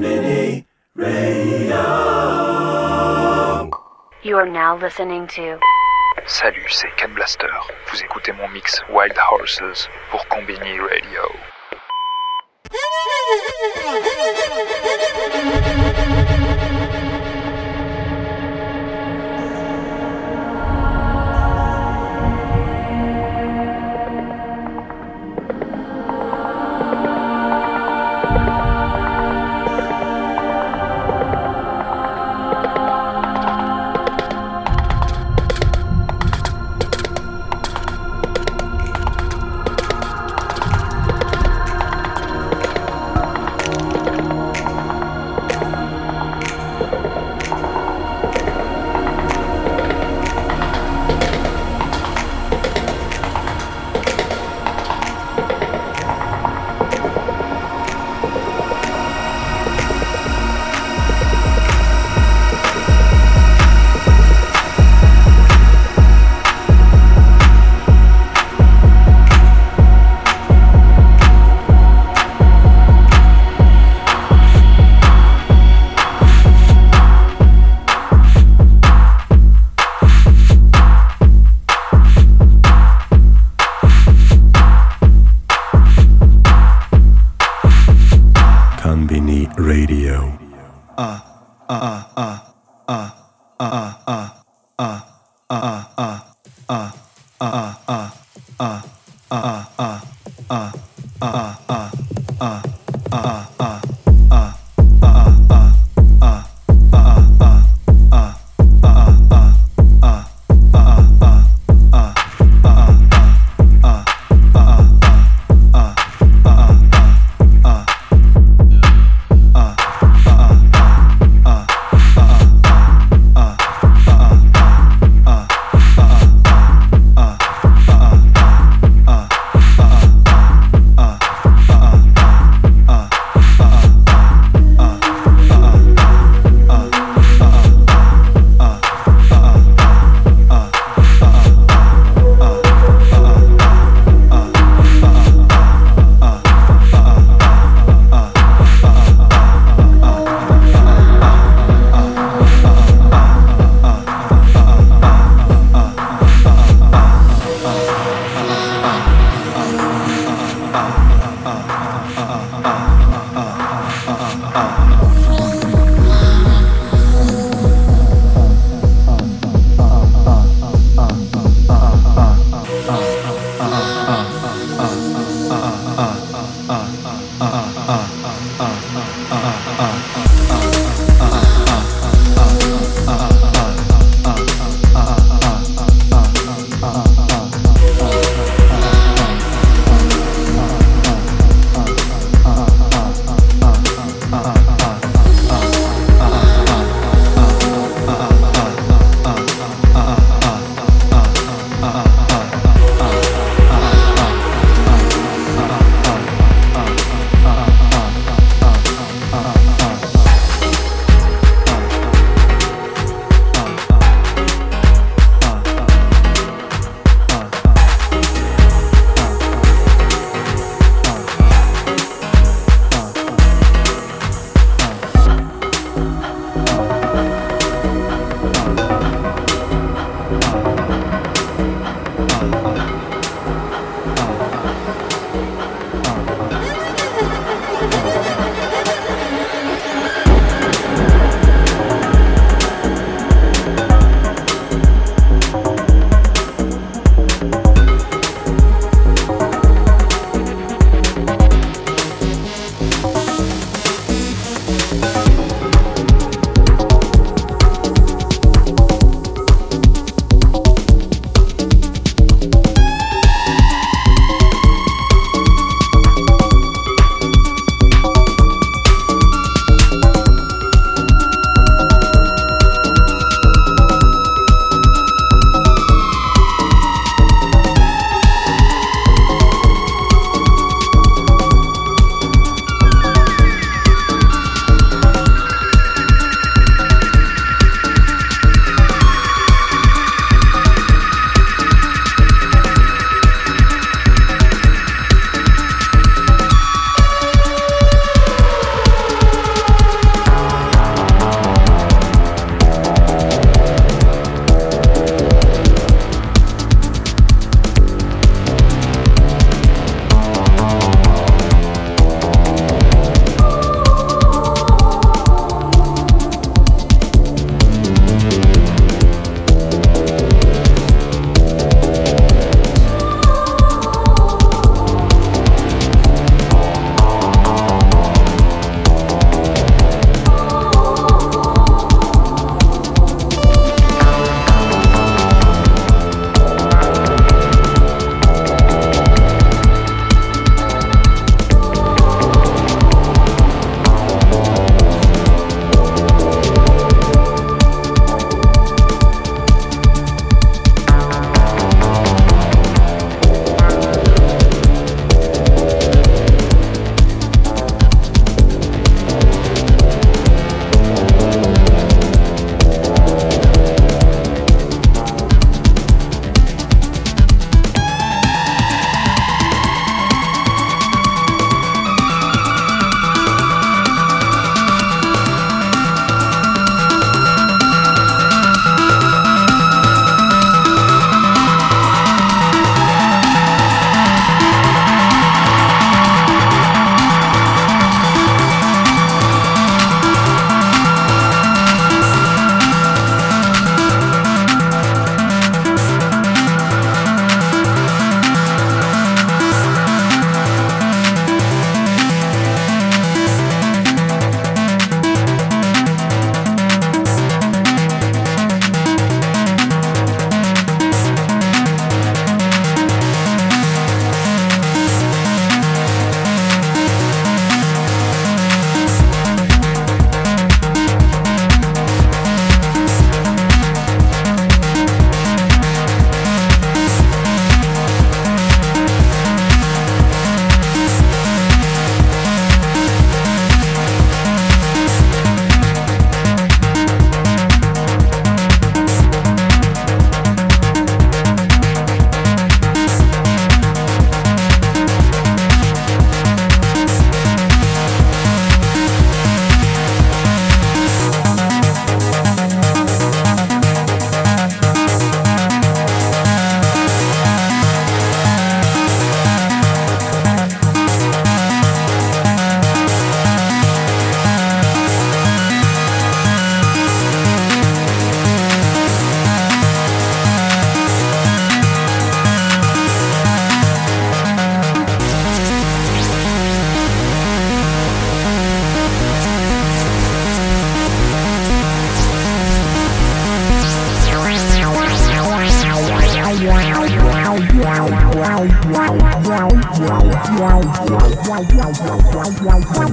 Radio. You are now listening to Salut, c'est Ken Blaster. Vous écoutez mon mix Wild Horses pour Combini Radio. Uh,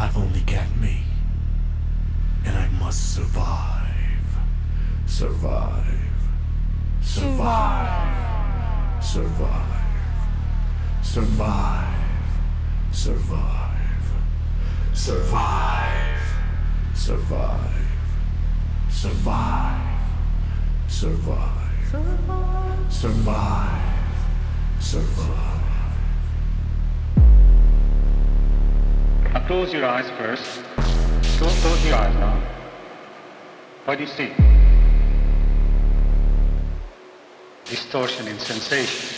I've only got me. And I must survive. Survive. Survive. Survive. Survive. Survive. Survive. Survive. Survive. Survive. Survive. Survive. Survive. Now close your eyes first. Close, close your eyes now. What do you see? Distortion in sensation.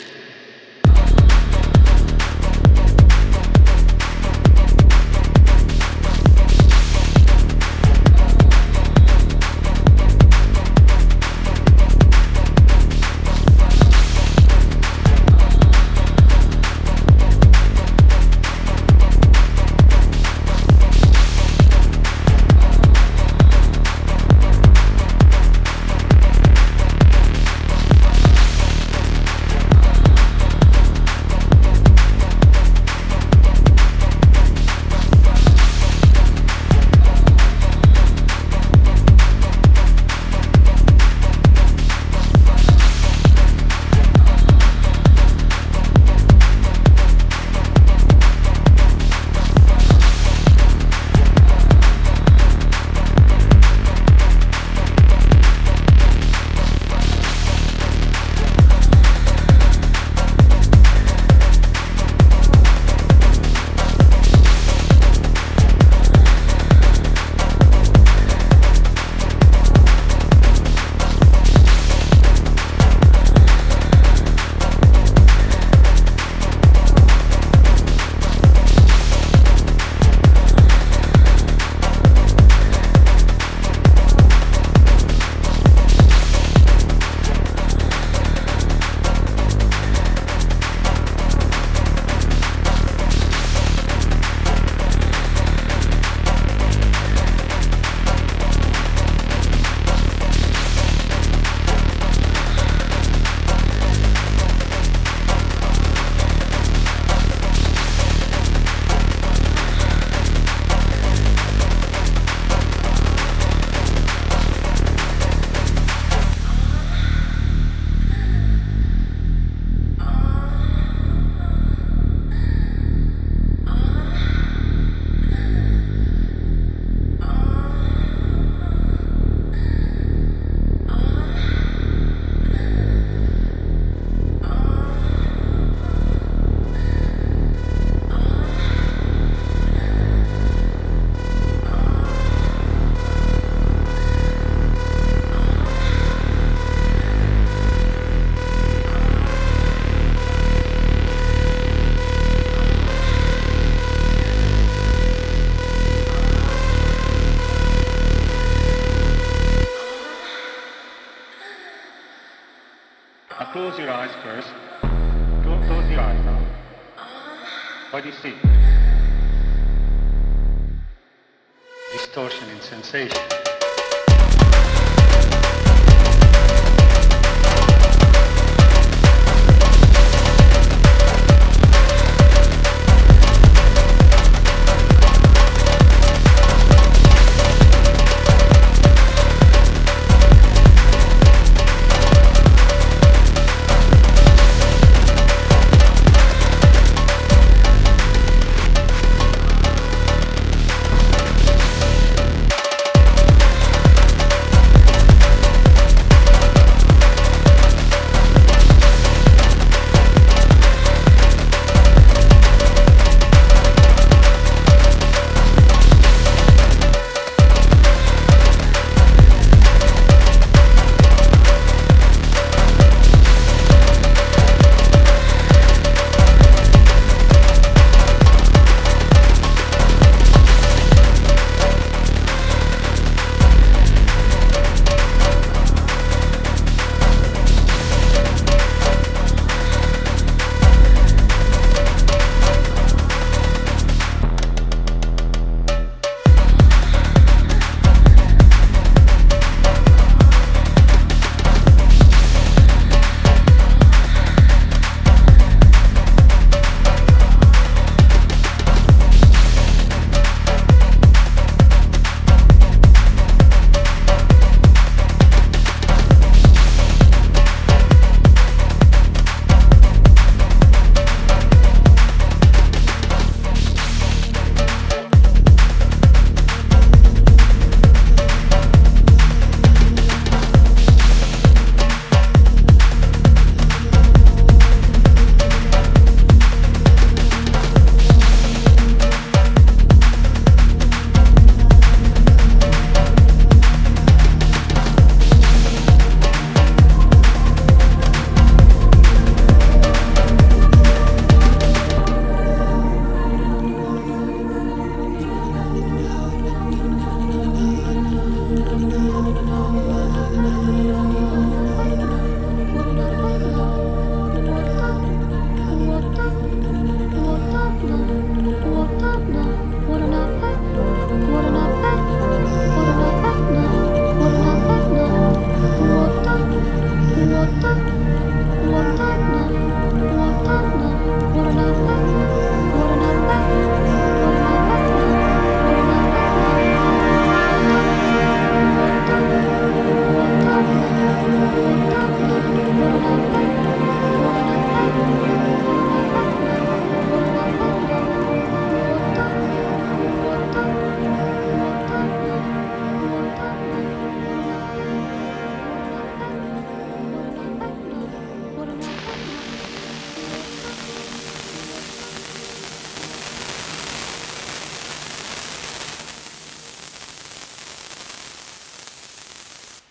conversation.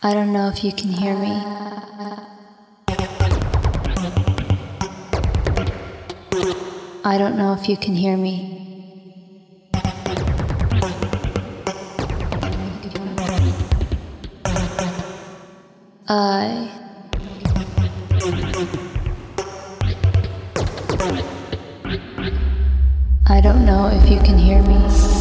I don't know if you can hear me. I don't know if you can hear me. I. I don't know if you can hear me.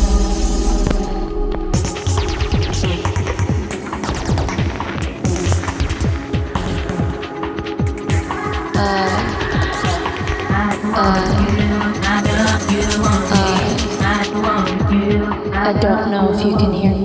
I don't know if you can hear me.